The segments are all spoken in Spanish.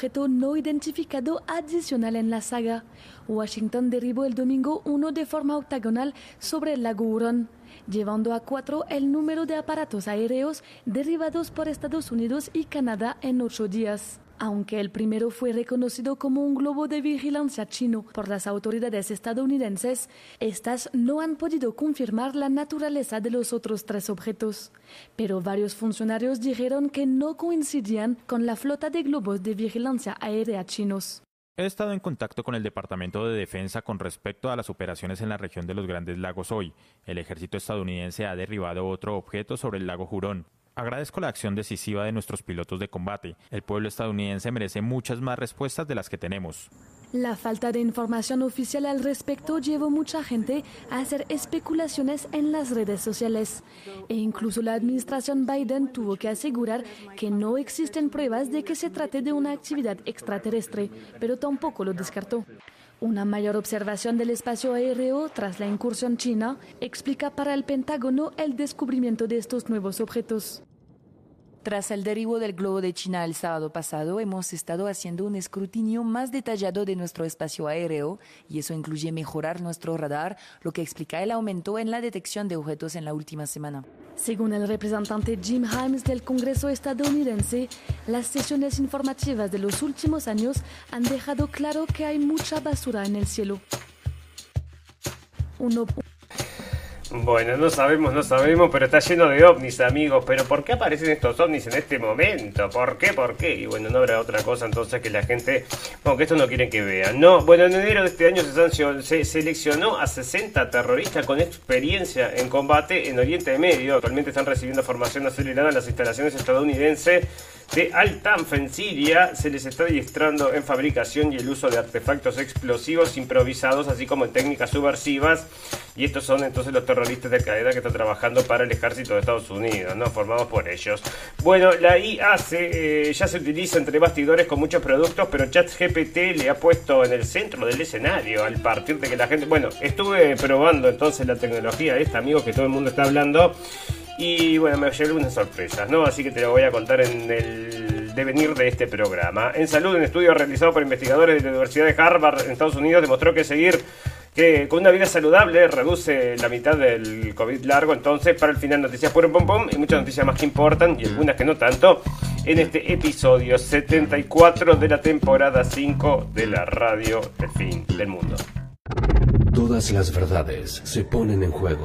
objeto no identificado adicional en la saga. Washington derribó el domingo uno de forma octagonal sobre el lago llevando a cuatro el número de aparatos aéreos derribados por Estados Unidos y Canadá en ocho días. Aunque el primero fue reconocido como un globo de vigilancia chino por las autoridades estadounidenses, estas no han podido confirmar la naturaleza de los otros tres objetos. Pero varios funcionarios dijeron que no coincidían con la flota de globos de vigilancia aérea chinos. He estado en contacto con el Departamento de Defensa con respecto a las operaciones en la región de los Grandes Lagos hoy. El ejército estadounidense ha derribado otro objeto sobre el lago Hurón. Agradezco la acción decisiva de nuestros pilotos de combate. El pueblo estadounidense merece muchas más respuestas de las que tenemos. La falta de información oficial al respecto llevó mucha gente a hacer especulaciones en las redes sociales. E incluso la administración Biden tuvo que asegurar que no existen pruebas de que se trate de una actividad extraterrestre, pero tampoco lo descartó. Una mayor observación del espacio aéreo tras la incursión china explica para el Pentágono el descubrimiento de estos nuevos objetos. Tras el derribo del globo de China el sábado pasado, hemos estado haciendo un escrutinio más detallado de nuestro espacio aéreo y eso incluye mejorar nuestro radar, lo que explica el aumento en la detección de objetos en la última semana. Según el representante Jim Himes del Congreso estadounidense, las sesiones informativas de los últimos años han dejado claro que hay mucha basura en el cielo. Uno, bueno, no sabemos, no sabemos, pero está lleno de ovnis, amigos. Pero ¿por qué aparecen estos ovnis en este momento? ¿Por qué? ¿Por qué? Y bueno, no habrá otra cosa entonces que la gente, bueno, que esto no quieren que vean. No, bueno, en enero de este año se, se seleccionó a 60 terroristas con experiencia en combate en Oriente Medio. Actualmente están recibiendo formación acelerada en las instalaciones estadounidenses de Altanf en Siria. Se les está adiestrando en fabricación y el uso de artefactos explosivos improvisados, así como en técnicas subversivas. Y estos son entonces los terroristas de Al-Qaeda que están trabajando para el ejército de Estados Unidos, ¿no? Formados por ellos. Bueno, la IA eh, ya se utiliza entre bastidores con muchos productos, pero ChatGPT le ha puesto en el centro del escenario al partir de que la gente. Bueno, estuve probando entonces la tecnología esta, amigos, que todo el mundo está hablando. Y bueno, me llevé unas sorpresas, ¿no? Así que te lo voy a contar en el devenir de este programa. En salud, un estudio realizado por investigadores de la Universidad de Harvard en Estados Unidos demostró que seguir que con una vida saludable reduce la mitad del COVID largo. Entonces, para el final, noticias por pum pum y muchas noticias más que importan y algunas que no tanto en este episodio 74 de la temporada 5 de la radio El Fin del Mundo. Todas las verdades se ponen en juego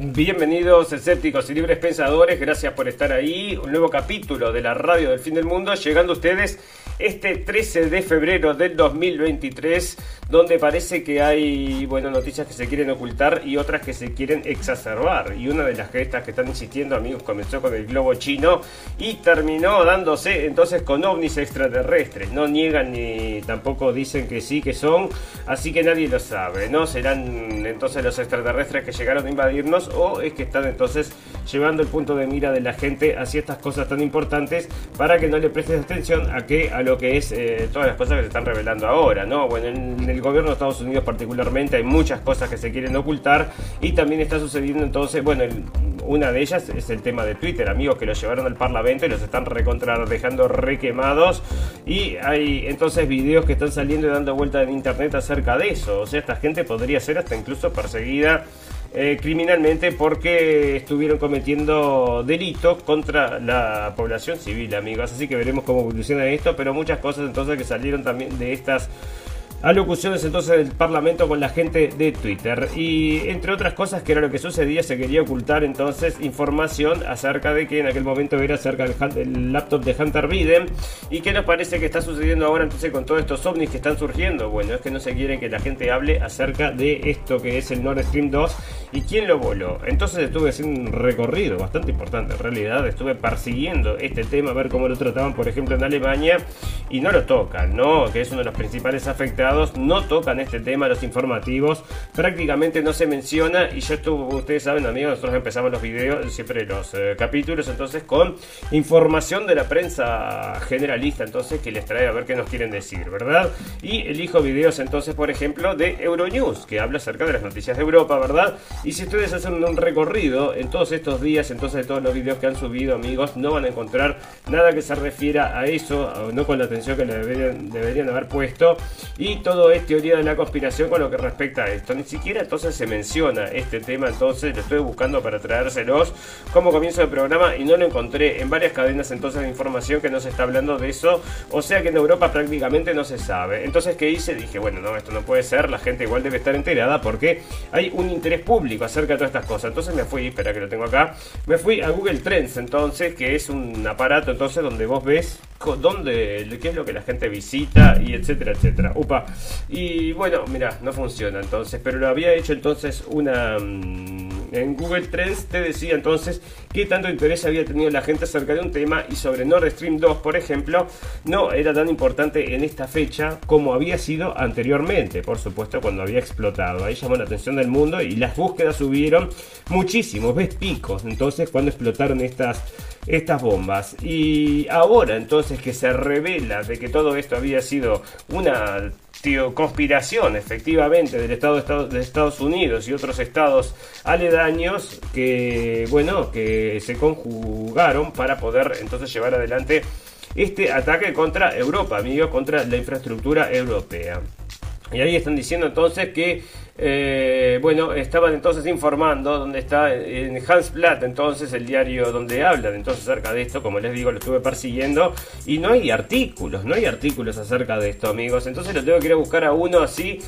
Bienvenidos escépticos y libres pensadores, gracias por estar ahí. Un nuevo capítulo de la radio del fin del mundo, llegando a ustedes este 13 de febrero del 2023, donde parece que hay bueno, noticias que se quieren ocultar y otras que se quieren exacerbar. Y una de las gestas que están insistiendo, amigos, comenzó con el globo chino y terminó dándose entonces con ovnis extraterrestres. No niegan ni tampoco dicen que sí que son, así que nadie lo sabe, ¿no? Serán entonces los extraterrestres que llegaron a invadirnos o es que están entonces llevando el punto de mira de la gente hacia estas cosas tan importantes para que no le prestes atención a que a lo que es eh, todas las cosas que se están revelando ahora, ¿no? Bueno, en el gobierno de Estados Unidos particularmente hay muchas cosas que se quieren ocultar y también está sucediendo entonces, bueno, una de ellas es el tema de Twitter, amigos que lo llevaron al parlamento y los están recontra dejando requemados y hay entonces videos que están saliendo y dando vuelta en internet acerca de eso, o sea, esta gente podría ser hasta incluso perseguida eh, criminalmente porque estuvieron cometiendo delitos contra la población civil, amigos. Así que veremos cómo evoluciona esto, pero muchas cosas entonces que salieron también de estas alocuciones entonces del Parlamento con la gente de Twitter. Y entre otras cosas, que era lo que sucedía, se quería ocultar entonces información acerca de que en aquel momento era acerca del, laptop de Hunter Biden. ¿Y qué nos parece que está sucediendo ahora entonces con todos estos ovnis que están surgiendo? Bueno, es que no se quieren que la gente hable acerca de esto que es el Nord Stream 2 y quién lo voló. Entonces estuve haciendo un recorrido bastante importante en realidad. Estuve persiguiendo este tema, a ver cómo lo trataban, por ejemplo, en Alemania y no lo tocan, ¿no? Que es uno de los principales afectados. No tocan este tema, los informativos. Prácticamente no se menciona. Y yo estuve, ustedes saben, amigos, nosotros empezamos los videos, siempre los eh, capítulos, entonces con información de la prensa generalista, entonces que les trae a ver qué nos quieren decir, ¿verdad? Y elijo videos, entonces, por ejemplo, de Euronews, que habla acerca de las noticias de Europa, ¿verdad? Y si ustedes hacen un recorrido en todos estos días, entonces de todos los videos que han subido, amigos, no van a encontrar nada que se refiera a eso, no con la atención que deberían, deberían haber puesto. Y todo es teoría de la conspiración con lo que respecta a esto. Ni siquiera entonces se menciona este tema, entonces lo estoy buscando para traérselos como comienzo del programa y no lo encontré en varias cadenas entonces de información que no se está hablando de eso. O sea que en Europa prácticamente no se sabe. Entonces, ¿qué hice? Dije, bueno, no, esto no puede ser, la gente igual debe estar enterada porque hay un interés público acerca de todas estas cosas. Entonces me fui, espera que lo tengo acá, me fui a Google Trends entonces, que es un aparato entonces donde vos ves dónde, qué es lo que la gente visita y etcétera, etcétera. Upa. Y bueno, mira, no funciona entonces, pero lo había hecho entonces una... Mm, en Google Trends te decía entonces qué tanto interés había tenido la gente acerca de un tema y sobre Nord Stream 2, por ejemplo, no era tan importante en esta fecha como había sido anteriormente, por supuesto, cuando había explotado. Ahí llamó la atención del mundo y las búsquedas subieron muchísimo, ves picos, entonces cuando explotaron estas estas bombas. Y ahora entonces que se revela de que todo esto había sido una tío, conspiración efectivamente del Estado de Estados Unidos y otros estados aledaños que, bueno, que se conjugaron para poder entonces llevar adelante este ataque contra Europa, amigos, contra la infraestructura europea. Y ahí están diciendo entonces que eh, bueno, estaban entonces informando donde está en Hansblatt, entonces el diario donde hablan entonces acerca de esto, como les digo, lo estuve persiguiendo y no hay artículos, no hay artículos acerca de esto, amigos. Entonces lo tengo que ir a buscar a uno así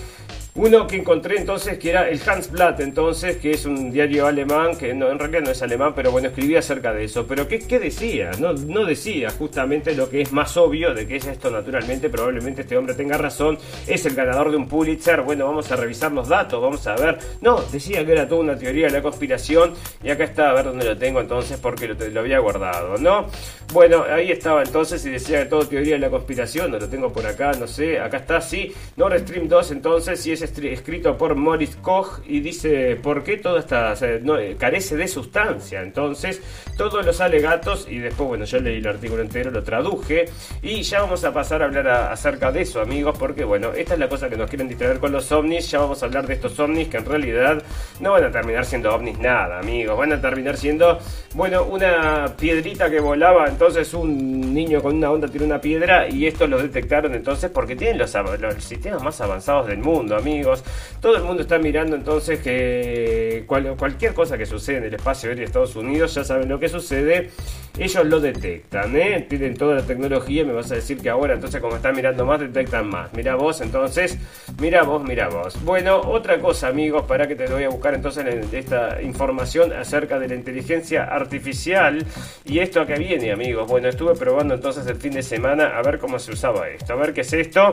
uno que encontré entonces que era el Hansblatt, entonces, que es un diario alemán, que no, en realidad no es alemán, pero bueno, escribía acerca de eso. Pero ¿qué, qué decía? No, decía justamente lo que es más obvio de que es esto naturalmente, probablemente este hombre tenga razón, es el ganador de un Pulitzer, bueno, vamos a revisar los datos, vamos a ver. No, decía que era toda una teoría de la conspiración y acá está, a ver dónde lo tengo entonces porque lo, había guardado, ¿no? Bueno, ahí estaba entonces y decía que todo teoría de la conspiración, no lo tengo por acá, no sé, acá está, sí, Nord Stream 2 entonces, si es escrito por Morris Koch y dice por qué todo esta no, eh, carece de sustancia. Entonces, todos los alegatos y después, bueno, yo leí el artículo entero, lo traduje y ya vamos a pasar a hablar acerca de eso, amigos, porque bueno, esta es la cosa que nos quieren distraer con los ovnis. Ya vamos a hablar de estos ovnis que en realidad no van a terminar siendo ovnis nada, amigos. Van a terminar siendo, bueno, una piedrita que volaba. Entonces, un niño con una onda tiró una piedra y esto lo detectaron entonces porque tienen los, los sistemas más avanzados del mundo, amigos amigos. Todo el mundo está mirando entonces que cualquier cosa que sucede en el espacio aéreo de Estados Unidos, ya saben lo que sucede, ellos lo detectan, ¿eh? Tienen toda la tecnología, me vas a decir que ahora entonces como están mirando más, detectan más. Mira vos entonces, mira vos, mira vos. Bueno, otra cosa amigos, para que te voy a buscar entonces esta información acerca de la inteligencia artificial y esto a qué viene amigos. Bueno, estuve probando entonces el fin de semana a ver cómo se usaba esto, a ver qué es esto.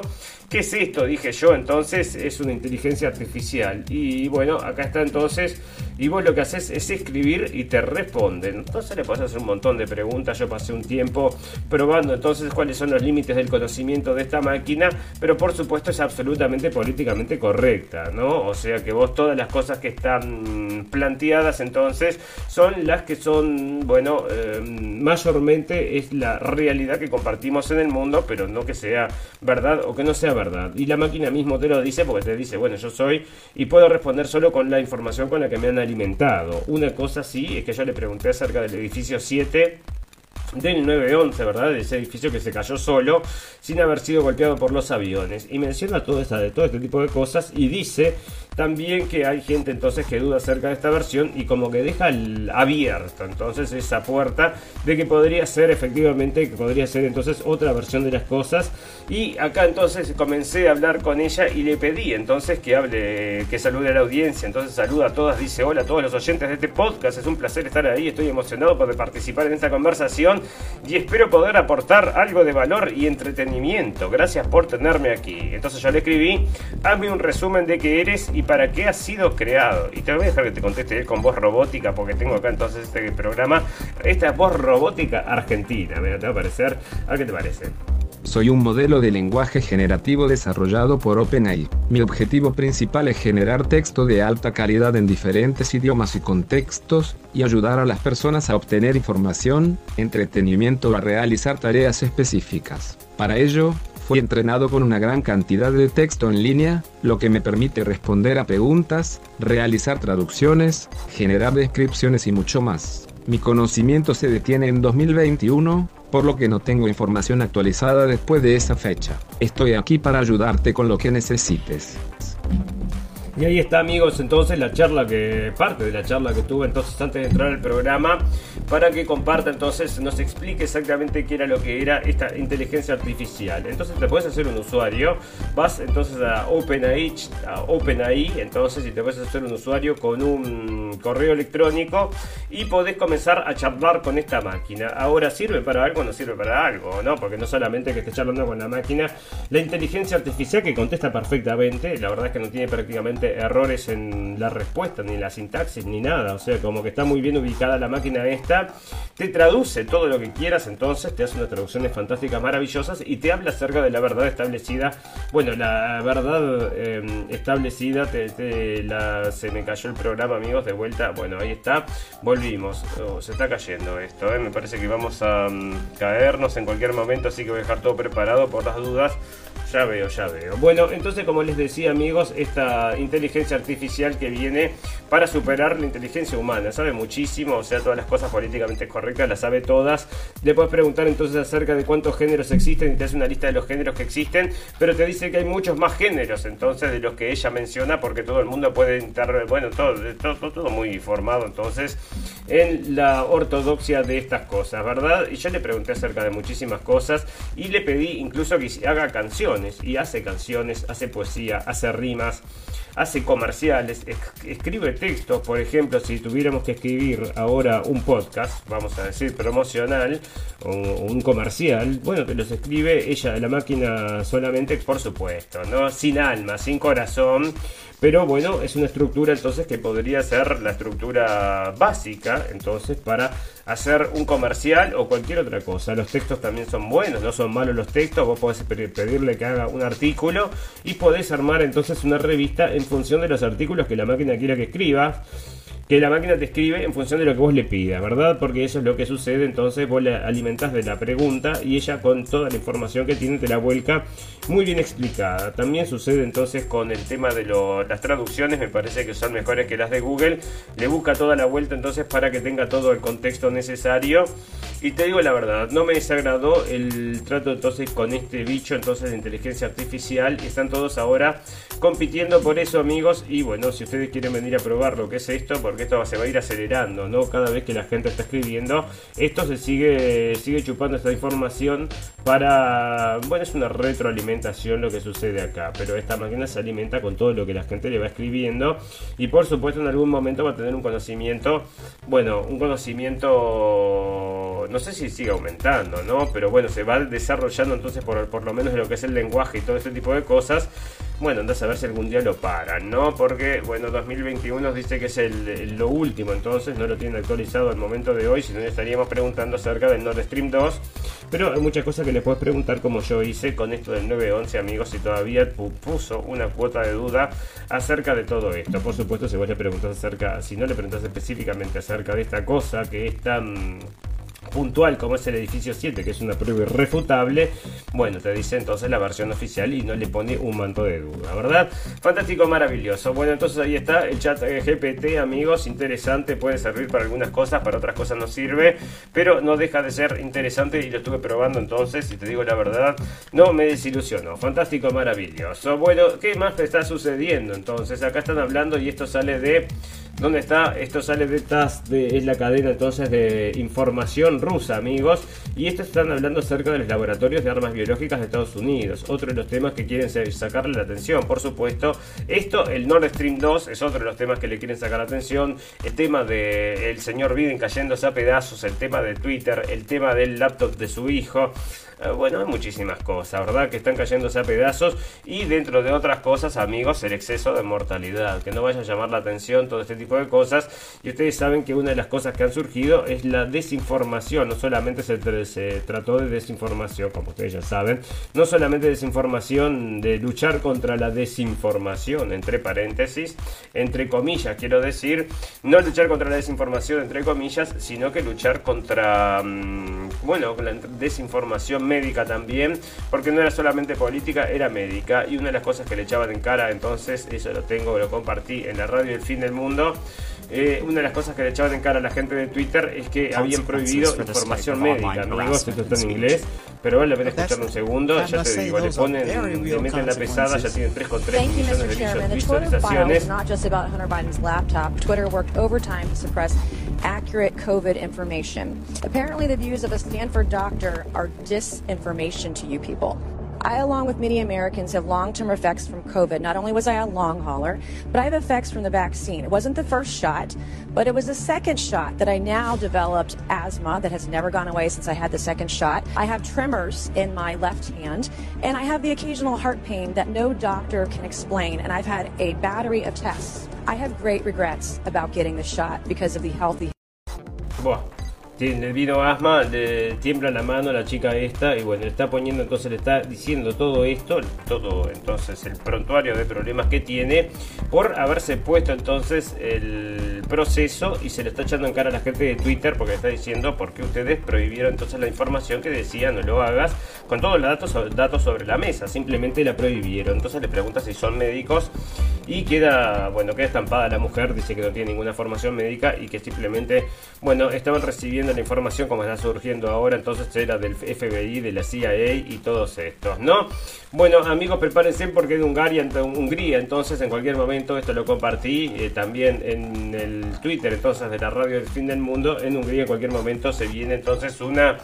¿Qué es esto? Dije yo, entonces es inteligencia artificial. Y bueno, acá está entonces, y vos lo que haces es escribir y te responden. Entonces le puedes hacer un montón de preguntas. Yo pasé un tiempo probando entonces cuáles son los límites del conocimiento de esta máquina, pero por supuesto es absolutamente políticamente correcta, ¿no? O sea que vos todas las cosas que están planteadas entonces son las que son, bueno, eh, mayormente es la realidad que compartimos en el mundo, pero no que sea verdad o que no sea verdad. Y la máquina mismo te lo dice porque te dice, bueno, yo soy y puedo responder solo con la información con la que me han alimentado. Una cosa sí es que yo le pregunté acerca del edificio 7 del 911, ¿verdad? De ese edificio que se cayó solo sin haber sido golpeado por los aviones. Y menciona todo, esta, todo este tipo de cosas y dice también que hay gente entonces que duda acerca de esta versión y como que deja abierta entonces esa puerta de que podría ser efectivamente, que podría ser entonces otra versión de las cosas. Y acá entonces comencé a hablar con ella y le pedí entonces que hable, que salude a la audiencia. Entonces saluda a todas, dice hola a todos los oyentes de este podcast. Es un placer estar ahí, estoy emocionado por participar en esta conversación y espero poder aportar algo de valor y entretenimiento. Gracias por tenerme aquí. Entonces yo le escribí, hazme un resumen de qué eres y para qué ha sido creado. Y te voy a dejar que te conteste él con voz robótica, porque tengo acá entonces este programa. Esta es voz robótica argentina. Te va a parecer. A qué te parece. Soy un modelo de lenguaje generativo desarrollado por OpenAI. Mi objetivo principal es generar texto de alta calidad en diferentes idiomas y contextos, y ayudar a las personas a obtener información, entretenimiento o a realizar tareas específicas. Para ello, Fui entrenado con una gran cantidad de texto en línea, lo que me permite responder a preguntas, realizar traducciones, generar descripciones y mucho más. Mi conocimiento se detiene en 2021, por lo que no tengo información actualizada después de esa fecha. Estoy aquí para ayudarte con lo que necesites. Y ahí está amigos entonces la charla que, parte de la charla que tuve entonces antes de entrar al programa, para que comparta entonces, nos explique exactamente qué era lo que era esta inteligencia artificial. Entonces te puedes hacer un usuario, vas entonces a OpenAI, a OpenAI entonces y te puedes hacer un usuario con un correo electrónico y podés comenzar a charlar con esta máquina. Ahora, ¿sirve para algo o no sirve para algo? ¿no? Porque no solamente que estés charlando con la máquina, la inteligencia artificial que contesta perfectamente, la verdad es que no tiene prácticamente errores en la respuesta, ni la sintaxis, ni nada. O sea, como que está muy bien ubicada la máquina esta. Te traduce todo lo que quieras, entonces te hace unas traducciones fantásticas, maravillosas y te habla acerca de la verdad establecida. Bueno, la verdad em, establecida, se me cayó el programa, amigos, de vuelta. Bueno, ahí está. Volvimos. Oh, se está cayendo esto, ¿eh? me parece que vamos a mm, caernos en cualquier momento, así que voy a dejar todo preparado por las dudas. Ya veo, ya veo. Bueno, entonces como les decía amigos, esta inteligencia artificial que viene para superar la inteligencia humana, sabe muchísimo, o sea, todas las cosas políticamente correctas, las sabe todas. Le puedes preguntar entonces acerca de cuántos géneros existen y te hace una lista de los géneros que existen, pero te dice que hay muchos más géneros entonces de los que ella menciona porque todo el mundo puede entrar, bueno, todo, todo, todo muy formado entonces en la ortodoxia de estas cosas, ¿verdad? Y yo le pregunté acerca de muchísimas cosas y le pedí incluso que haga canciones y hace canciones, hace poesía, hace rimas, hace comerciales, escribe textos, por ejemplo, si tuviéramos que escribir ahora un podcast, vamos a decir promocional o un comercial, bueno, que los escribe ella, la máquina solamente, por supuesto, ¿no? Sin alma, sin corazón pero bueno, es una estructura entonces que podría ser la estructura básica entonces para hacer un comercial o cualquier otra cosa. Los textos también son buenos, no son malos los textos. Vos podés pedirle que haga un artículo y podés armar entonces una revista en función de los artículos que la máquina quiera que escriba que la máquina te escribe en función de lo que vos le pidas, ¿verdad? Porque eso es lo que sucede, entonces vos le alimentás de la pregunta y ella con toda la información que tiene te la vuelca muy bien explicada. También sucede entonces con el tema de las traducciones, me parece que son mejores que las de Google, le busca toda la vuelta entonces para que tenga todo el contexto necesario. Y te digo la verdad, no me desagradó el trato entonces con este bicho entonces de inteligencia artificial están todos ahora compitiendo por eso amigos y bueno, si ustedes quieren venir a probar lo que es esto, esto se va a ir acelerando, ¿no? Cada vez que la gente está escribiendo, esto se sigue, sigue chupando esta información para, bueno, es una retroalimentación lo que sucede acá, pero esta máquina se alimenta con todo lo que la gente le va escribiendo y por supuesto en algún momento va a tener un conocimiento, bueno, un conocimiento, no sé si sigue aumentando, ¿no? Pero bueno, se va desarrollando entonces por, por lo menos lo que es el lenguaje y todo este tipo de cosas. Bueno, entonces a ver si algún día lo paran, ¿no? Porque, bueno, 2021 dice que es el, lo último, entonces no lo tienen actualizado al momento de hoy, si no estaríamos preguntando acerca del Nord Stream 2. Pero hay muchas cosas que le puedes preguntar, como yo hice con esto del 911, amigos, si todavía puso una cuota de duda acerca de todo esto. Por supuesto, si vos le preguntas acerca, si no le preguntas específicamente acerca de esta cosa que es tan puntual como es el edificio 7, que es una prueba irrefutable, bueno, te dice entonces la versión oficial y no le pone un manto de duda, ¿verdad? Fantástico, maravilloso. Bueno, entonces ahí está el chat GPT, amigos, interesante, puede servir para algunas cosas, para otras cosas no sirve, pero no deja de ser interesante y lo estuve probando entonces, y te digo la verdad, no me desilusionó. Fantástico, maravilloso. Bueno, ¿qué más te está sucediendo entonces? Acá están hablando y esto sale de ¿Dónde está? Esto sale de TAS, de, es la cadena entonces de información rusa, amigos. Y esto están hablando acerca de los laboratorios de armas biológicas de Estados Unidos. Otro de los temas que quieren sacarle la atención, por supuesto. Esto, el Nord Stream 2, es otro de los temas que le quieren sacar la atención. El tema del el señor Biden cayéndose a pedazos, el tema de Twitter, el tema del laptop de su hijo. Eh, bueno, hay muchísimas cosas, ¿verdad? Que están cayéndose a pedazos. Y dentro de otras cosas, amigos, el exceso de mortalidad. Que no vaya a llamar la atención todo este tipo de cosas. Y ustedes saben que una de las cosas que han surgido es la desinformación. No solamente se, trató de desinformación, como ustedes ya saben. No solamente desinformación de luchar contra la desinformación, entre paréntesis, entre comillas, quiero decir. No luchar contra la desinformación, entre comillas, sino que luchar contra, mm, bueno, la desinformación médica también, porque no era solamente política, era médica. Y una de las cosas que le echaban en cara, entonces, eso lo tengo, lo compartí en la radio El Fin del Mundo. Eh, una de las cosas que le echaban en cara a la gente de Twitter es que habían prohibido información médica, amigos, esto está en inglés, pero vale la pena escucharlo un segundo, ya te digo, le ponen, le meten la pesada, ya tienen 3,3 millones de visualizaciones. Twitter worked overtime to suppress accurate COVID information. Apparently the views of a Stanford doctor are disinformation to you people. I, along with many Americans, have long term effects from COVID. Not only was I a long hauler, but I have effects from the vaccine. It wasn't the first shot, but it was the second shot that I now developed asthma that has never gone away since I had the second shot. I have tremors in my left hand, and I have the occasional heart pain that no doctor can explain. And I've had a battery of tests. I have great regrets about getting the shot because of the healthy. Tiene vino asma, le tiembla la mano la chica esta y bueno, le está poniendo, entonces le está diciendo todo esto, todo entonces el prontuario de problemas que tiene por haberse puesto entonces el proceso y se le está echando en cara a la gente de Twitter porque está diciendo por qué ustedes prohibieron entonces la información que decía no lo hagas con todos los datos, datos sobre la mesa, simplemente la prohibieron. Entonces le pregunta si son médicos y queda, bueno, queda estampada la mujer, dice que no tiene ninguna formación médica y que simplemente, bueno, estaban recibiendo la información como está surgiendo ahora, entonces era del FBI, de la CIA y todos estos, ¿no? Bueno, amigos, prepárense porque en Hungría, Hungría entonces en cualquier momento, esto lo compartí eh, también en el Twitter entonces de la radio del fin del mundo, en Hungría en cualquier momento se viene entonces una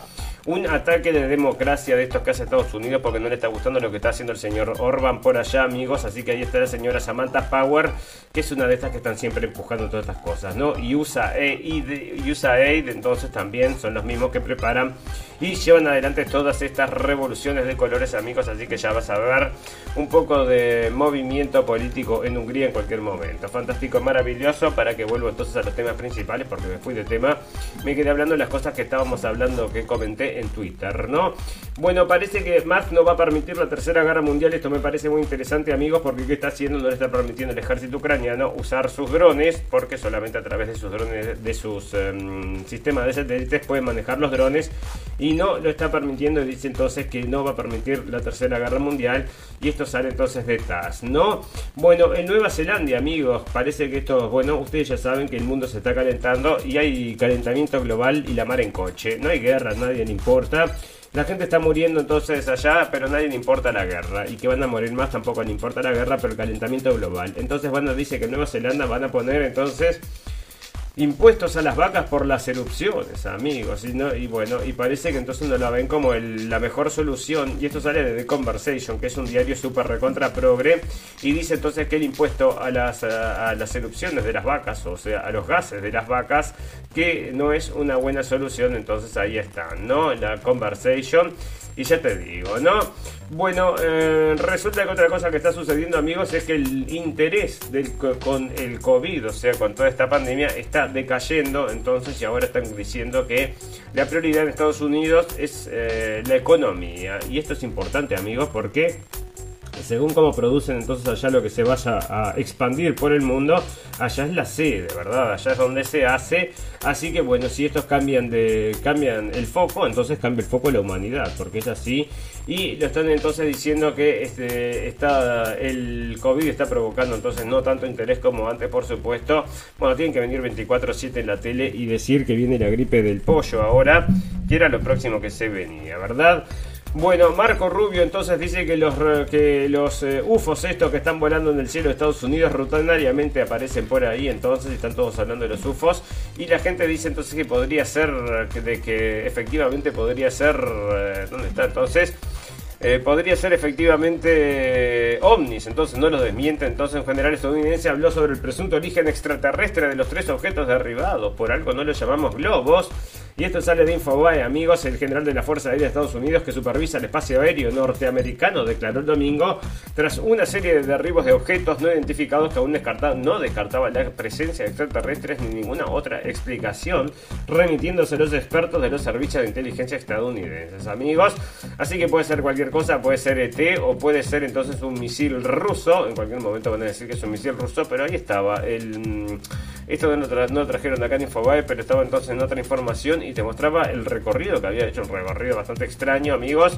un ataque de democracia de estos que hace Estados Unidos porque no le está gustando lo que está haciendo el señor Orban por allá, amigos. Así que ahí está la señora Samantha Power, que es una de estas que están siempre empujando todas estas cosas, ¿no? Y USAID, USAID entonces también son los mismos que preparan y llevan adelante todas estas revoluciones de colores, amigos. Así que ya vas a ver un poco de movimiento político en Hungría en cualquier momento. Fantástico, maravilloso. Para que vuelva entonces a los temas principales, porque me fui de tema. Me quedé hablando de las cosas que estábamos hablando, que comenté en Twitter, ¿no? Bueno, parece que Musk no va a permitir la tercera guerra mundial. Esto me parece muy interesante, amigos, porque ¿qué está haciendo? No le está permitiendo el ejército ucraniano usar sus drones, porque solamente a través de sus drones, de sus em, sistemas de satélites pueden manejar los drones y no lo está permitiendo. Y dice entonces que no va a permitir la tercera guerra mundial. Y esto sale entonces de ¿no? Bueno, en Nueva Zelanda, amigos, parece que esto, bueno, ustedes ya saben que el mundo se está calentando y hay calentamiento global y la mar en coche. No hay guerra, nadie ni importa. La gente está muriendo entonces allá, pero nadie le importa la guerra. Y que van a morir más tampoco le importa la guerra, pero el calentamiento global. Entonces van a dice que Nueva Zelanda van a poner entonces impuestos a las vacas por las erupciones, amigos. Y, no, y bueno, y parece que entonces no la ven como la mejor solución. Y esto sale de The Conversation, que es un diario súper recontra progre. Y dice entonces que el impuesto a las, a, las erupciones de las vacas, o sea, a los gases de las vacas, que no es una buena solución. Entonces ahí está, ¿no? La Conversation. Y ya te digo, ¿no? Bueno, eh, resulta que otra cosa que está sucediendo, amigos, es que el interés con el COVID, o sea, con toda esta pandemia, está decayendo. Entonces, y ahora están diciendo que la prioridad en Estados Unidos es eh, la economía. Y esto es importante, amigos, porque según cómo producen entonces allá lo que se vaya a expandir por el mundo, allá es la sede, ¿verdad? Allá es donde se hace. Así que bueno, si estos cambian de cambian el foco, entonces cambia el foco de la humanidad, porque es así. Y lo están entonces diciendo que este está el COVID está provocando entonces no tanto interés como antes, por supuesto. Bueno, tienen que venir 24/7 en la tele y decir que viene la gripe del pollo ahora, que era lo próximo que se venía, ¿verdad? Bueno, Marco Rubio entonces dice que los, que los eh, UFOs estos que están volando en el cielo de Estados Unidos rutinariamente aparecen por ahí, entonces están todos hablando de los UFOs y la gente dice entonces que podría ser, de que efectivamente podría ser, eh, ¿dónde está entonces? Eh, podría ser efectivamente ovnis, entonces no lo desmiente. Entonces, un general estadounidense habló sobre el presunto origen extraterrestre de los tres objetos derribados. Por algo no lo llamamos globos. Y esto sale de Infobae, amigos. El general de la Fuerza Aérea de Estados Unidos que supervisa el espacio aéreo norteamericano declaró el domingo, tras una serie de derribos de objetos no identificados que aún no descartaba la presencia de extraterrestres ni ninguna otra explicación, remitiéndose a los expertos de los servicios de inteligencia estadounidenses, amigos. Así que puede ser cualquier cosa, puede ser ET o puede ser entonces un misil ruso. En cualquier momento van a decir que es un misil ruso, pero ahí estaba. El, mm, esto no, no lo trajeron acá en Infobae, pero estaba entonces en otra información y te mostraba el recorrido que había hecho, un recorrido bastante extraño, amigos.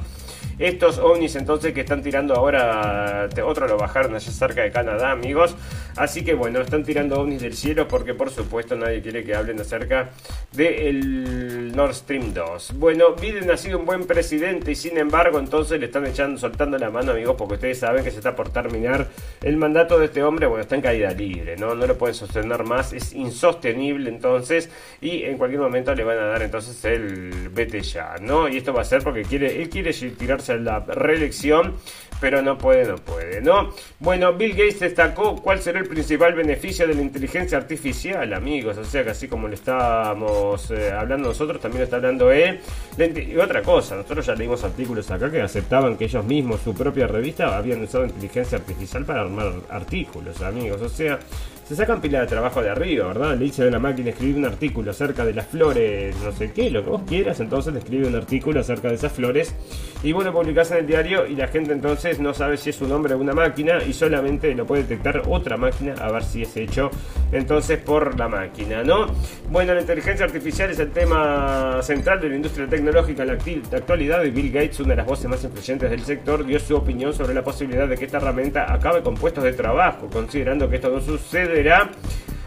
Estos ovnis entonces que están tirando ahora, otro lo bajaron allá cerca de Canadá, amigos. Así que bueno, están tirando ovnis del cielo porque por supuesto nadie quiere que hablen acerca del Nord Stream 2. Bueno, Biden ha sido un buen presidente y sin embargo entonces le están echando, soltando la mano, amigos, porque ustedes saben que se está por terminar el mandato de este hombre. Bueno, está en caída libre, ¿no? No lo pueden sostener más, es insostenible entonces y en cualquier momento le van a dar entonces el vete ya, ¿no? Y esto va a ser porque quiere, él quiere tirarse la reelección, pero no puede, no puede, ¿no? Bueno, Bill Gates destacó cuál será el principal beneficio de la inteligencia artificial, amigos, o sea que así como le estamos eh, hablando nosotros, también lo está hablando él. Y otra cosa, nosotros ya leímos artículos acá que aceptaban que ellos mismos, su propia revista, habían usado inteligencia artificial para armar artículos, amigos, o sea se sacan pila de trabajo de arriba, ¿verdad? Le dice a la máquina escribir un artículo acerca de las flores, no sé qué, lo que vos quieras, entonces escribe un artículo acerca de esas flores y vos lo publicás en el diario y la gente entonces no sabe si es un hombre o una máquina y solamente lo puede detectar otra máquina a ver si es hecho entonces por la máquina, ¿no? Bueno, la inteligencia artificial es el tema central de la industria tecnológica en la actualidad y Bill Gates, una de las voces más influyentes del sector, dio su opinión sobre la posibilidad de que esta herramienta acabe con puestos de trabajo, considerando que esto no sucede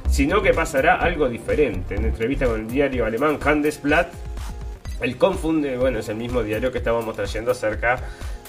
sino que pasará algo diferente. En entrevista con el diario alemán Handelsblatt, el confunde, bueno, es el mismo diario que estábamos trayendo acerca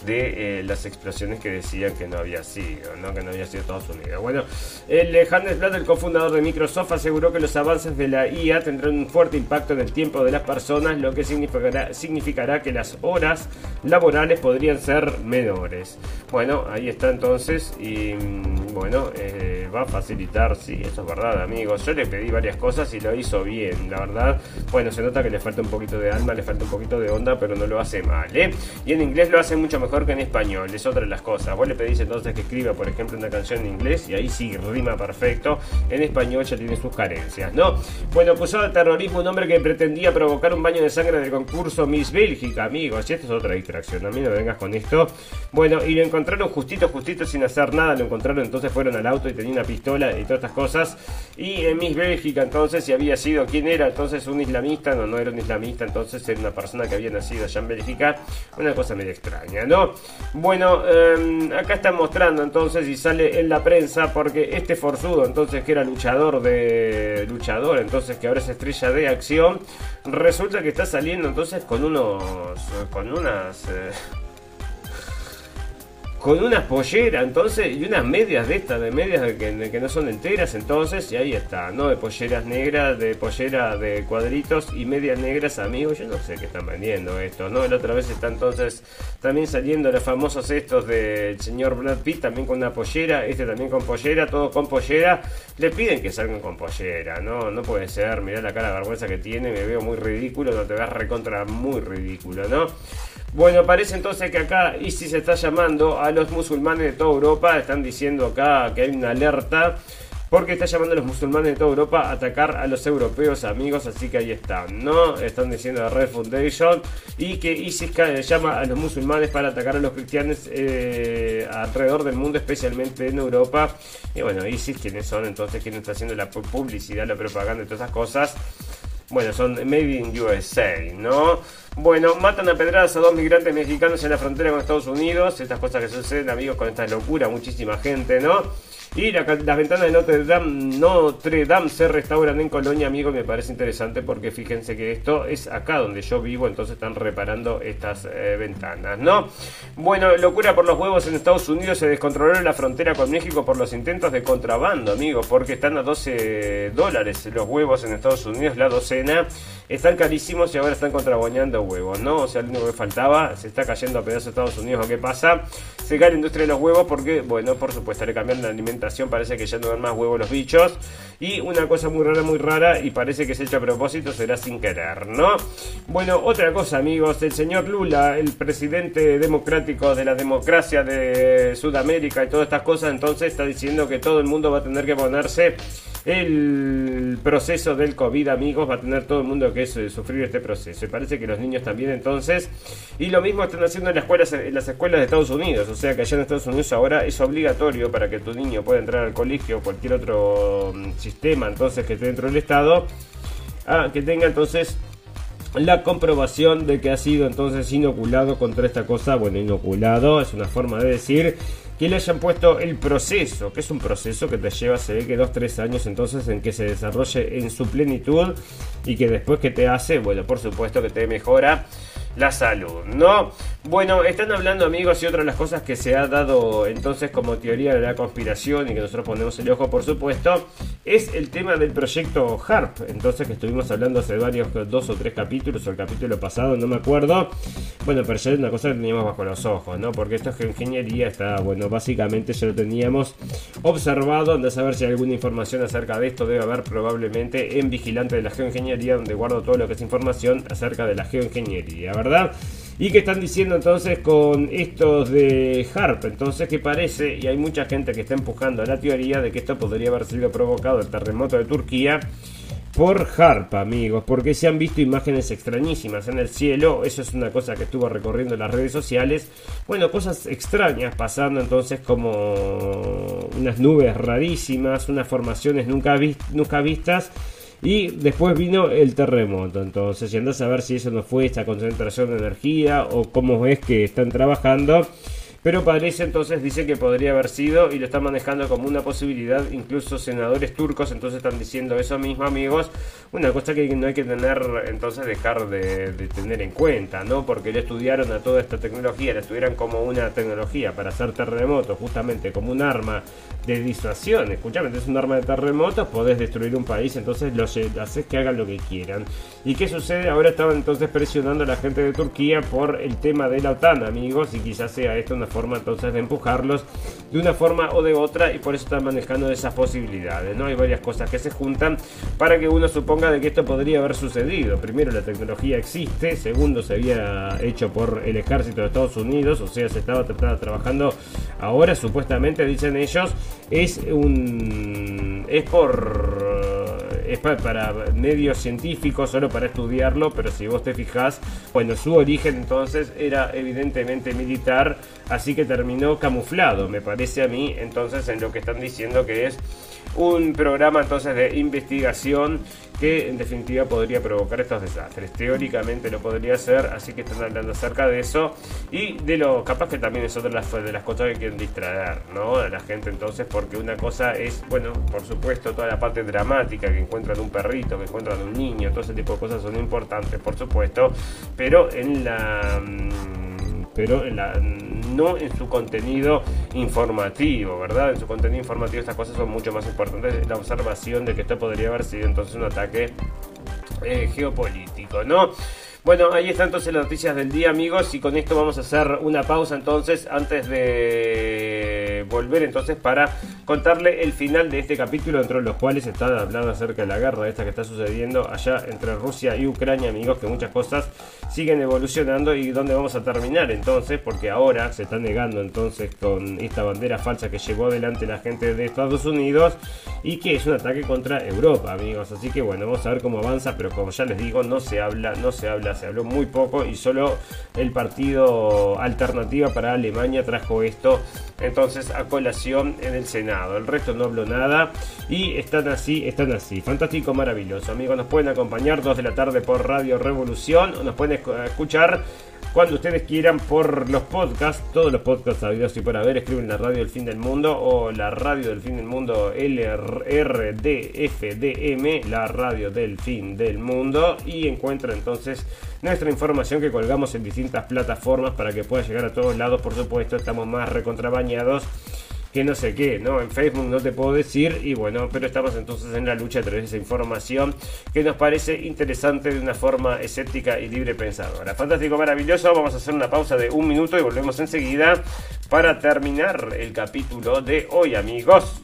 de eh, las explosiones que decían que no había sido, ¿no? que no había sido Estados Unidos. Bueno, el Handelsblatt, el cofundador de Microsoft, aseguró que los avances de la IA tendrán un fuerte impacto en el tiempo de las personas, lo que significará, significará que las horas laborales podrían ser menores. Bueno, ahí está entonces y mm, bueno, eh, va a facilitar, sí, eso es verdad, amigos. Yo le pedí varias cosas y lo hizo bien, la verdad. Bueno, se nota que le falta un poquito de alma, le falta un poquito de onda, pero no lo hace mal, ¿eh? Y en inglés lo hace mucho mejor que en español, es otra de las cosas. Vos le pedís entonces que escriba, por ejemplo, una canción en inglés y ahí sí rima perfecto. En español ya tiene sus carencias, ¿no? Bueno, acusado de terrorismo un hombre que pretendía provocar un baño de sangre del concurso Miss Bélgica, amigos. Y esto es otra distracción, a mí no vengas con esto. Bueno, y lo encontraron justito, justito sin hacer nada. Lo encontraron, entonces fueron al auto y tenía pistola y todas estas cosas. Y en Miss Bélgica, entonces, si había sido, ¿quién era? Entonces, un islamista, no, no era un islamista, entonces era una persona que había nacido allá en Bélgica. Una cosa medio extraña, ¿no? Bueno, em, acá están mostrando entonces y sale en la prensa porque este forzudo entonces que era luchador de luchador, entonces que ahora es estrella de acción, resulta que está saliendo entonces con unos con unas eh, con una pollera, entonces, y unas medias de estas, de medias de que, no son enteras, entonces, y ahí está, ¿no? De polleras negras, de pollera de cuadritos y medias negras, amigos, yo no sé qué están vendiendo esto, ¿no? La otra vez está entonces también saliendo los famosos estos del señor Brad Pitt, también con una pollera, este también con pollera, todo con pollera, le piden que salgan con pollera, ¿no? No puede ser, mirá la cara de vergüenza que tiene, me veo muy ridículo, no te vas recontra muy ridículo, ¿no? Bueno, parece entonces que acá ISIS está llamando a los musulmanes de toda Europa. Están diciendo acá que hay una alerta porque está llamando a los musulmanes de toda Europa a atacar a los europeos amigos, así que ahí están, ¿no? Están diciendo la Red Foundation y que ISIS llama a los musulmanes para atacar a los cristianos eh, alrededor del mundo, especialmente en Europa. Y bueno, ISIS, ¿quiénes son entonces? ¿Quién está haciendo la publicidad, la propaganda y todas esas cosas? Bueno, son Made in USA, ¿no? Bueno, matan a pedradas a dos migrantes mexicanos en la frontera con Estados Unidos. Estas cosas que suceden, amigos, con esta locura, muchísima gente, ¿no? Y las ventanas de Notre Dame, Notre Dame se restauran en Colonia, amigo, me parece interesante porque fíjense que esto es acá donde yo vivo, entonces están reparando estas eh, ventanas, ¿no? Bueno, locura por los huevos en Estados Unidos, se descontroló la frontera con México por los intentos de contrabando, amigo, porque están a 12 dólares los huevos en Estados Unidos, la docena, están carísimos y ahora están contrabañando huevos, ¿no? O sea, lo único que faltaba, se está cayendo a pedazos Estados Unidos, ¿o qué pasa? Se cae la industria de los huevos porque, bueno, por supuesto, le cambian la parece que ya no dan más huevos los bichos. Y una cosa muy rara, muy rara, y parece que se hecho a propósito, será sin querer, ¿no? Bueno, otra cosa, amigos, el señor Lula, el presidente democrático de la democracia de Sudamérica y todas estas cosas, entonces está diciendo que todo el mundo va a tener que ponerse el proceso del COVID, amigos, va a tener todo el mundo que sufrir este proceso. Y parece que los niños también entonces. Y lo mismo están haciendo en las escuelas, en las escuelas de Estados Unidos. O sea que allá en Estados Unidos ahora es obligatorio para que tu niño pueda entrar al colegio o cualquier otro mm, sistema entonces que esté dentro del Estado. Ah, que tenga entonces la comprobación de que ha sido entonces inoculado contra esta cosa. Bueno, inoculado es una forma de decir que le hayan puesto el proceso, que es un proceso que te lleva, se ve que 2-3 años entonces en que se desarrolle en su plenitud y que después que te hace, bueno, por supuesto que te mejora la salud, ¿no? Bueno, están hablando amigos y otra de las cosas que se ha dado entonces como teoría de la conspiración y que nosotros ponemos el ojo por supuesto, es el tema del proyecto HARP, entonces que estuvimos hablando hace varios, dos o tres capítulos o el capítulo pasado, no me acuerdo, bueno, pero ya es una cosa que teníamos bajo los ojos, ¿no? Porque esto es ingeniería, está, bueno, básicamente ya lo teníamos observado, de saber si hay alguna información acerca de esto debe haber probablemente en Vigilante de la Geoingeniería, donde guardo todo lo que es información acerca de la geoingeniería, ¿verdad? Y que están diciendo entonces con estos de HARP, entonces que parece, y hay mucha gente que está empujando a la teoría de que esto podría haber sido provocado el terremoto de Turquía por HARP, amigos, porque se han visto imágenes extrañísimas en el cielo, eso es una cosa que estuvo recorriendo las redes sociales, bueno, cosas extrañas pasando entonces como unas nubes rarísimas, unas formaciones nunca vistas, y después vino el terremoto. Entonces, si andas a ver si eso no fue esta concentración de energía o cómo es que están trabajando. Pero parece entonces, dice que podría haber sido y lo están manejando como una posibilidad. Incluso senadores turcos entonces están diciendo eso mismo, amigos. Una cosa que no hay que tener, entonces dejar de, tener en cuenta, ¿no? Porque le estudiaron a toda esta tecnología, la estudiaron como una tecnología para hacer terremotos, justamente como un arma de disuasión. Escuchame, es un arma de terremotos, podés destruir un país, entonces los haces que hagan lo que quieran. ¿Y qué sucede? Ahora estaban entonces presionando a la gente de Turquía por el tema de la OTAN, amigos, y quizás sea esto una forma entonces de empujarlos de una forma o de otra y por eso están manejando esas posibilidades, ¿no? Hay varias cosas que se juntan para que uno suponga de que esto podría haber sucedido. Primero, la tecnología existe, segundo, se había hecho por el ejército de Estados Unidos, o sea, se estaba, estaba trabajando ahora, supuestamente dicen ellos, es un es por es para, medios científicos, solo para estudiarlo, pero si vos te fijás, bueno, su origen entonces era evidentemente militar, así que terminó camuflado, me parece a mí, entonces en lo que están diciendo que es un programa entonces de investigación que en definitiva podría provocar estos desastres. Teóricamente lo podría hacer, así que están hablando acerca de eso y de lo capaz que también es otra de las, cosas que quieren distraer, ¿no? A la gente entonces, porque una cosa es, bueno, por supuesto, toda la parte dramática que encuentran un perrito, que encuentran un niño, todo ese tipo de cosas son importantes, por supuesto, pero en la pero no en su contenido informativo, ¿verdad? En su contenido informativo estas cosas son mucho más importantes. La observación de que esto podría haber sido entonces un ataque eh, geopolítico, ¿no? Bueno, ahí están entonces las noticias del día, amigos, y con esto vamos a hacer una pausa entonces antes de volver entonces para contarle el final de este capítulo, entre los cuales está hablando acerca de la guerra esta que está sucediendo allá entre Rusia y Ucrania, amigos, que muchas cosas siguen evolucionando y dónde vamos a terminar entonces, porque ahora se está negando entonces con esta bandera falsa que llevó adelante la gente de Estados Unidos y que es un ataque contra Europa, amigos. Así que bueno, vamos a ver cómo avanza, pero como ya les digo, no se habla, no se habla, se habló muy poco y solo el partido Alternativa para Alemania trajo esto entonces a colación en el Senado. El resto no habló nada y están así, están así. Fantástico, maravilloso. Amigos, nos pueden acompañar 2 de la tarde por Radio Revolución nos pueden escuchar cuando ustedes quieran por los podcasts, todos los podcasts habidos y por haber, escriben la radio del fin del mundo o la radio del fin del mundo LRDFDM, la radio del fin del mundo, y encuentran entonces nuestra información que colgamos en distintas plataformas para que pueda llegar a todos lados, por supuesto, estamos más recontrabañados que no sé qué, ¿no? En Facebook no te puedo decir y bueno, pero estamos entonces en la lucha a través de esa información que nos parece interesante de una forma escéptica y libre pensadora. Fantástico, maravilloso, vamos a hacer una pausa de un minuto y volvemos enseguida para terminar el capítulo de hoy, amigos.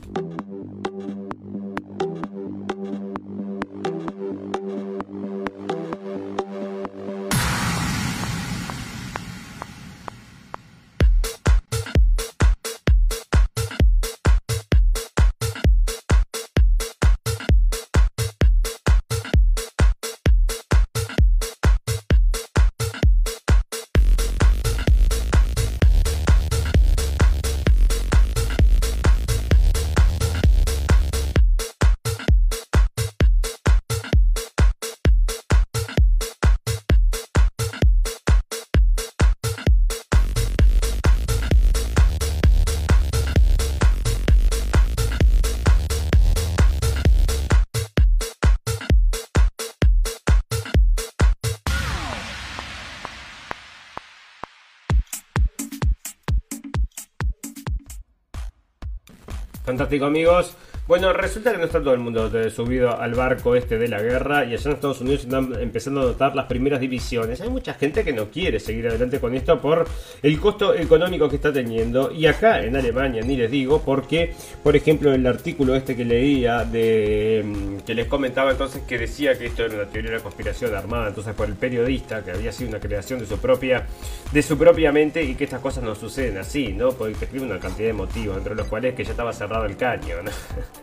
Fantástico amigos. Bueno, resulta que no está todo el mundo subido al barco este de la guerra y allá en Estados Unidos están empezando a notar las primeras divisiones. Hay mucha gente que no quiere seguir adelante con esto por el costo económico que está teniendo. Y acá en Alemania, ni les digo, porque, por ejemplo, el artículo este que leía mm, que les comentaba entonces que decía que esto era una teoría de la conspiración armada, entonces por el periodista, que había sido una creación de su propia, de su propia mente y que estas cosas no suceden así, ¿no? Porque escribe una cantidad de motivos, entre los cuales que ya estaba cerrado el caño, ¿no?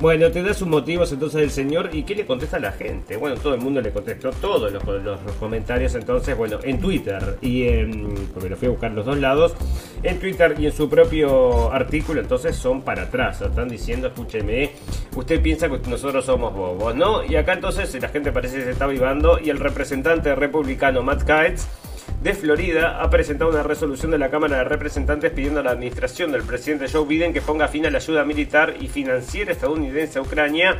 Bueno, te da sus motivos entonces el señor y ¿qué le contesta a la gente? Bueno, todo el mundo le contestó todos los, comentarios entonces, bueno, en Twitter y en, porque lo fui a buscar los dos lados, en Twitter y en su propio artículo entonces son para atrás, están diciendo, escúcheme, usted piensa que nosotros somos bobos, ¿no? Y acá entonces la gente parece que se está vivando y el representante republicano Matt Gaetz de Florida ha presentado una resolución de la Cámara de Representantes pidiendo a la administración del presidente Joe Biden que ponga fin a la ayuda militar y financiera estadounidense a Ucrania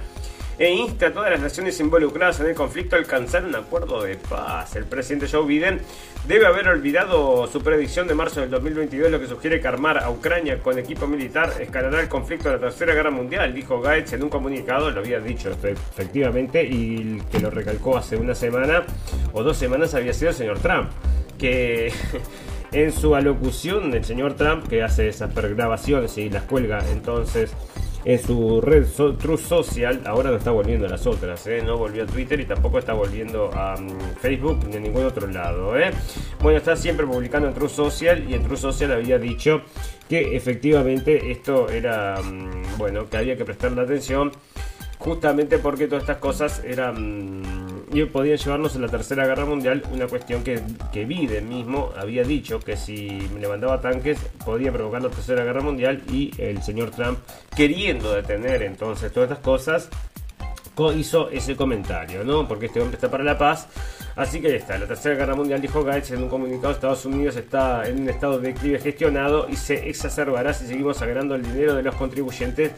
e insta a todas las naciones involucradas en el conflicto a alcanzar un acuerdo de paz. El presidente Joe Biden debe haber olvidado su predicción de marzo del 2022, lo que sugiere que armar a Ucrania con equipo militar escalará el conflicto de la Tercera Guerra Mundial, dijo Gaetz en un comunicado, lo había dicho efectivamente, y que lo recalcó hace una semana o dos semanas había sido el señor Trump que en su alocución el señor Trump, que hace esas grabaciones y las cuelga entonces en su red True Social, ahora no está volviendo a las otras, ¿eh? no volvió a Twitter y tampoco está volviendo a mm, Facebook ni a ningún otro lado. ¿eh? Bueno, está siempre publicando en True Social y en True Social había dicho que efectivamente esto era, mm, bueno, que había que prestarle atención justamente porque todas estas cosas eran y podían llevarnos a la tercera guerra mundial, una cuestión que, que Biden mismo había dicho que si levantaba tanques podía provocar la tercera guerra mundial y el señor Trump queriendo detener entonces todas estas cosas hizo ese comentario, ¿no? Porque este hombre está para la paz Así que ahí está, la tercera guerra mundial, dijo Gates en un comunicado, Estados Unidos está en un estado de declive gestionado y se exacerbará si seguimos sagrando el dinero de los contribuyentes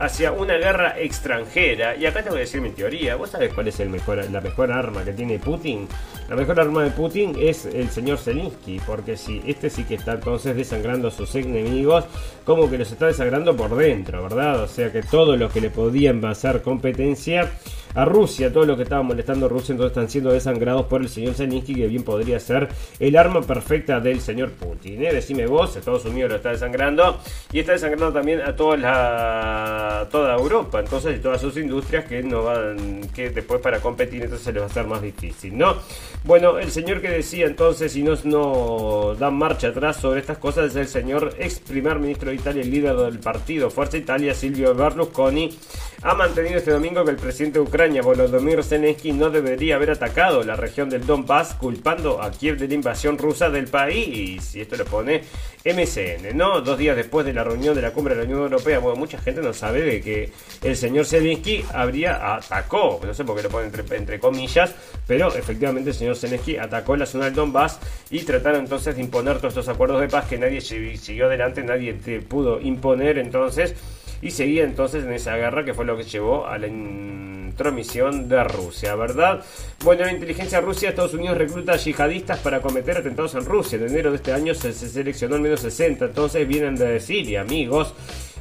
hacia una guerra extranjera. Y acá te voy a decir mi teoría, ¿vos sabés cuál es la mejor arma que tiene Putin? La mejor arma de Putin es el señor Zelensky, porque si este sí que está entonces desangrando a sus enemigos, como que los está desangrando por dentro, ¿verdad? O sea que todo lo que le podían pasar competencia a Rusia. Todo lo que estaba molestando a Rusia entonces están siendo desangrados por el señor Zelensky, que bien podría ser el arma perfecta del señor Putin. ¿eh? Decime vos, Estados Unidos lo está desangrando y está desangrando también a toda toda Europa, entonces y todas sus industrias que no van, que después para competir entonces se les va a hacer más difícil, ¿no? Bueno, el señor que decía entonces, si no, no dan marcha atrás sobre estas cosas, es el señor ex primer ministro de Italia, el líder del partido Fuerza Italia, Silvio Berlusconi, ha mantenido este domingo que el presidente de Ucrania, Volodymyr Zelensky, no debería haber atacado la región del Donbass, culpando a Kiev de la invasión rusa del país. Y esto lo pone MCN, ¿no? Dos días después de la reunión de la cumbre de la Unión Europea, bueno, mucha gente no sabe de que el señor Zelensky habría atacó, no sé por qué lo pone entre, entre comillas, pero efectivamente el señor Zelensky atacó la zona del Donbass y trataron entonces de imponer todos estos acuerdos de paz que nadie siguió adelante, nadie pudo imponer entonces y seguía entonces en esa guerra que fue lo que llevó a la intromisión de Rusia, ¿verdad? Bueno, la inteligencia rusa, Estados Unidos recluta yihadistas para cometer atentados en Rusia. En enero de este año se, se seleccionó al menos 60, entonces vienen de Siria, amigos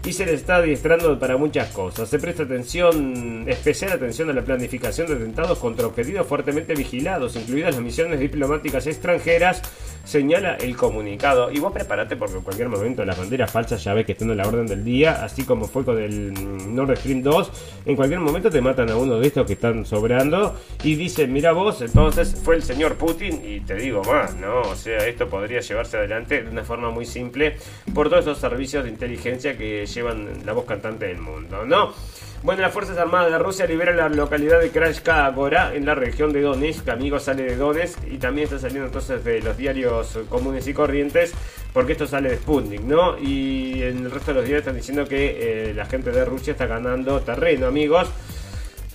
y se les está adiestrando para muchas cosas. Se presta atención, especial atención a la planificación de atentados contra objetivos fuertemente vigilados, incluidas las misiones diplomáticas extranjeras, señala el comunicado. Y vos prepárate porque en cualquier momento las banderas falsas ya ves que están en la orden del día, así como fue con el Nord Stream 2. En cualquier momento te matan a uno de estos que están sobrando y dicen, mira vos, entonces fue el señor Putin y te digo más, ¿no? O sea, esto podría llevarse adelante de una forma muy simple por todos esos servicios de inteligencia que llevan la voz cantante del mundo, ¿no? Bueno, las Fuerzas Armadas de Rusia liberan la localidad de Krashka Agora en la región de Donetsk. Amigo, sale de Donetsk y también está saliendo entonces de los diarios comunes y corrientes porque esto sale de Sputnik, ¿no? Y en el resto de los diarios están diciendo que eh, la gente de Rusia está ganando terreno, amigos.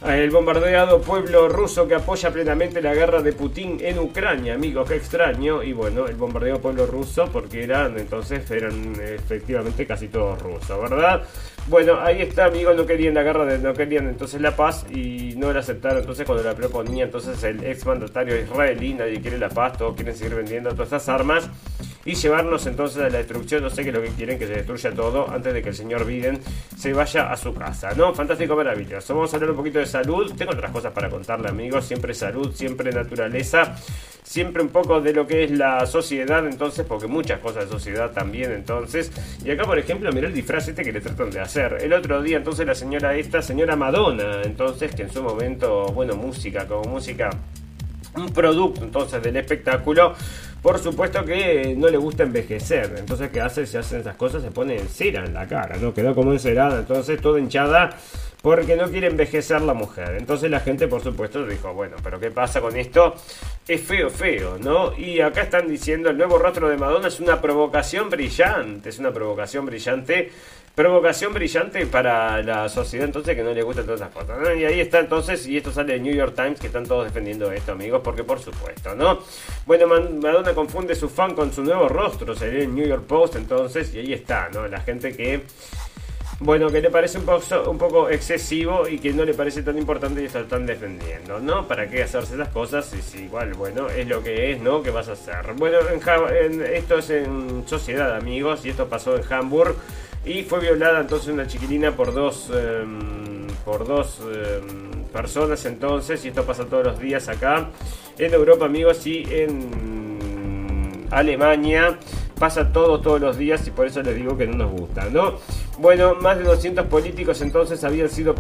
El bombardeado pueblo ruso que apoya plenamente la guerra de Putin en Ucrania, amigos, qué extraño. Y bueno, el bombardeado pueblo ruso, porque eran entonces, eran efectivamente casi todos rusos, ¿verdad? Bueno, ahí está, amigos, no querían la guerra, no querían entonces la paz y no la aceptaron entonces cuando la proponía entonces el ex mandatario israelí, nadie quiere la paz, todos quieren seguir vendiendo todas estas armas y llevarnos entonces a la destrucción. No sé qué es lo que quieren, que se destruya todo antes de que el señor Biden se vaya a su casa, ¿no? Fantástico, maravilloso. Vamos a hablar un poquito de salud. Tengo otras cosas para contarle, amigos. Siempre salud, siempre naturaleza, siempre un poco de lo que es la sociedad, entonces, porque muchas cosas de sociedad también, entonces. Y acá, por ejemplo, mirá el disfraz este que le tratan de hacer. El otro día, entonces, la señora esta, señora Madonna, entonces, que en su momento, bueno, música, como música, un producto entonces del espectáculo por supuesto que no le gusta envejecer. Entonces, ¿qué hace? Se hacen esas cosas, se pone cera en la cara, ¿no? Quedó como encerada, entonces toda hinchada porque no quiere envejecer la mujer. Entonces la gente, por supuesto, dijo, bueno, pero ¿qué pasa con esto? Es feo, feo, ¿no? Y acá están diciendo, el nuevo rostro de Madonna es una provocación brillante, es una provocación brillante Provocación brillante para la sociedad entonces que no le gustan todas esas cosas. Y ahí está entonces, y esto sale de New York Times, que están todos defendiendo esto, amigos, porque por supuesto, ¿no? Bueno, Madonna confunde su fan con su nuevo rostro, sería el New York Post entonces, y ahí está, ¿no? La gente que... Bueno, que le parece un poco, excesivo y que no le parece tan importante y está tan defendiendo, ¿no? ¿Para qué hacerse esas cosas? Si igual, bueno, es lo que es, ¿no? ¿Qué vas a hacer? Bueno, en, esto es en sociedad, amigos, y esto pasó en Hamburg. Y fue violada entonces una chiquilina por dos, em, por dos em, personas entonces. Y esto pasa todos los días acá en Europa, amigos, y en Alemania. Pasa todo todos los días y por eso les digo que no nos gusta, ¿no? Bueno, más de 200 políticos entonces habían sido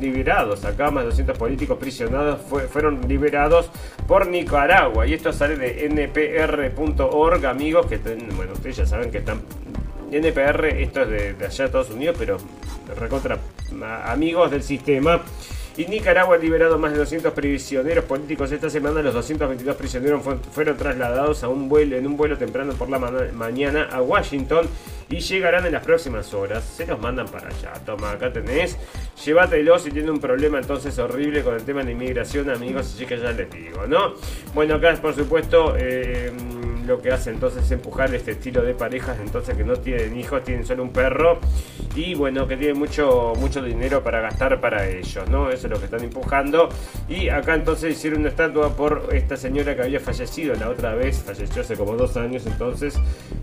liberados. Acá más de 200 políticos prisionados fueron liberados por Nicaragua. Y esto sale de npr.org, amigos, que bueno, ustedes ya saben que están NPR, esto es de, allá de Estados Unidos, pero recontra amigos del sistema. Y Nicaragua ha liberado más de 200 prisioneros políticos esta semana. Los 222 prisioneros fueron trasladados a un vuelo, en un vuelo temprano por la mañana a Washington y llegarán en las próximas horas. Se los mandan para allá. Toma, acá tenés. Llévatelo si tiene un problema entonces horrible con el tema de inmigración, amigos. Así que ya les digo, ¿no? Bueno, acá por supuesto. Eh, lo que hace entonces es empujar este estilo de parejas entonces que no tienen hijos, tienen solo un perro y bueno, que tienen mucho, mucho dinero para gastar para ellos, ¿no? Eso es lo que están empujando. Y acá entonces hicieron una estatua por esta señora que había fallecido la otra vez, falleció hace como dos años entonces,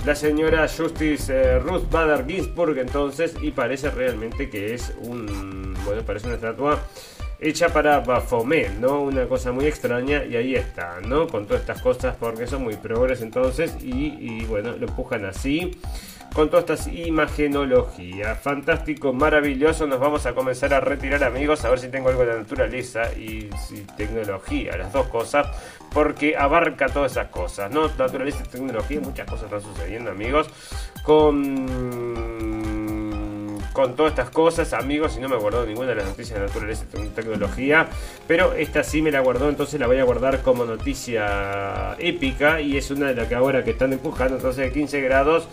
la señora Justice eh, Ruth Bader Ginsburg entonces, y parece realmente que es un, bueno, parece una estatua hecha para Baphomet, ¿no? Una cosa muy extraña y ahí está, ¿no? Con todas estas cosas porque son muy progres entonces y, y bueno, lo empujan así con todas estas imagenologías. Fantástico, maravilloso. Nos vamos a comenzar a retirar, amigos, a ver si tengo algo de naturaleza y si tecnología, las dos cosas, porque abarca todas esas cosas, ¿no? Naturaleza y tecnología, muchas cosas están sucediendo, amigos, con con todas estas cosas, amigos, y no me guardó ninguna de las noticias de naturaleza y tecnología, pero esta sí me la guardó, entonces la voy a guardar como noticia épica y es una de las que ahora que están empujando, entonces de 15 grados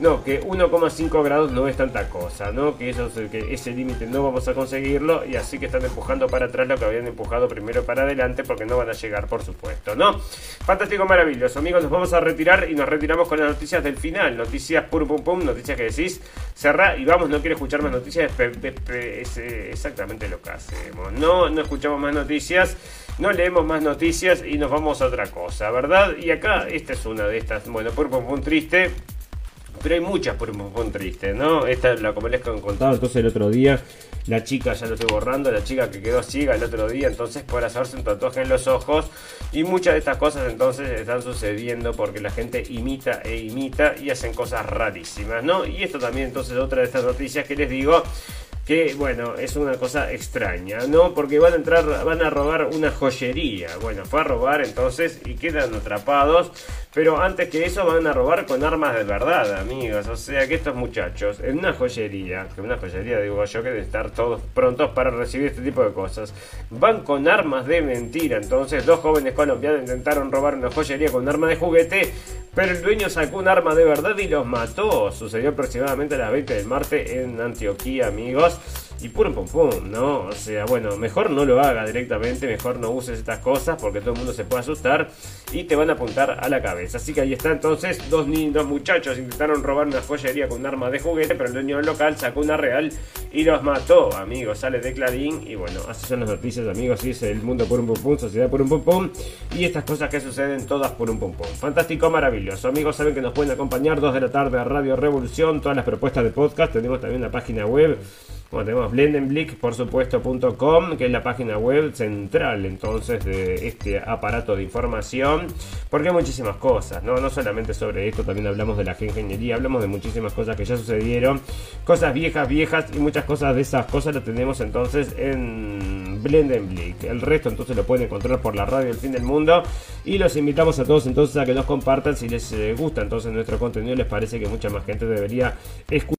no, que 1,5 grados no es tanta cosa, ¿no? Que, eso, que ese límite no vamos a conseguirlo y así que están empujando para atrás lo que habían empujado primero para adelante porque no van a llegar, por supuesto, ¿no? Fantástico, maravilloso. Amigos, nos vamos a retirar y nos retiramos con las noticias del final. Noticias pum pum pum, noticias que decís, cerrá y vamos, no quiero escuchar más noticias, es exactamente lo que hacemos. No, no escuchamos más noticias no leemos más noticias y nos vamos a otra cosa, ¿verdad? Y acá, esta es una de estas, bueno, pum pum pum triste, pero hay muchas un triste, ¿no? Esta es la como les han contado, entonces el otro día la chica, ya lo estoy borrando, la chica que quedó ciega el otro día, entonces por hacerse un tatuaje en los ojos. Y muchas de estas cosas entonces están sucediendo porque la gente imita e imita y hacen cosas rarísimas, ¿no? Y esto también entonces es otra de estas noticias que les digo que bueno, es una cosa extraña, ¿no? Porque van a entrar, van a robar una joyería. Bueno, fue a robar entonces y quedan atrapados. Pero antes que eso van a robar con armas de verdad, amigos. O sea que estos muchachos, en una joyería, que una joyería digo yo que deben estar todos prontos para recibir este tipo de cosas, van con armas de mentira. Entonces, dos jóvenes colombianos intentaron robar una joyería con arma de juguete, pero el dueño sacó un arma de verdad y los mató. Sucedió aproximadamente a las 20 del martes en Antioquía, amigos y pum pum pum, ¿no? O sea, bueno, mejor no lo haga directamente, mejor no uses estas cosas porque todo el mundo se puede asustar y te van a apuntar a la cabeza. Así que ahí está entonces, dos niños, dos muchachos intentaron robar una joyería con un arma de juguete, pero el dueño local sacó una real y los mató, amigos. Sale de Clarín y bueno, así son las noticias, amigos. Y es el mundo por un pum sociedad por un pum y estas cosas que suceden todas por un pum. Fantástico, maravilloso. Amigos, saben que nos pueden acompañar 2 de la tarde a Radio Revolución, todas las propuestas de podcast. Tenemos también la página web bueno, tenemos blendenblick, por supuesto.com, que es la página web central entonces de este aparato de información, porque hay muchísimas cosas, ¿no? No solamente sobre esto, también hablamos de la ingeniería, hablamos de muchísimas cosas que ya sucedieron, cosas viejas, viejas, y muchas cosas de esas cosas las tenemos entonces en Blendenblick. El resto entonces lo pueden encontrar por la radio del fin del mundo, y los invitamos a todos entonces a que nos compartan si les eh, gusta entonces nuestro contenido, les parece que mucha más gente debería escuchar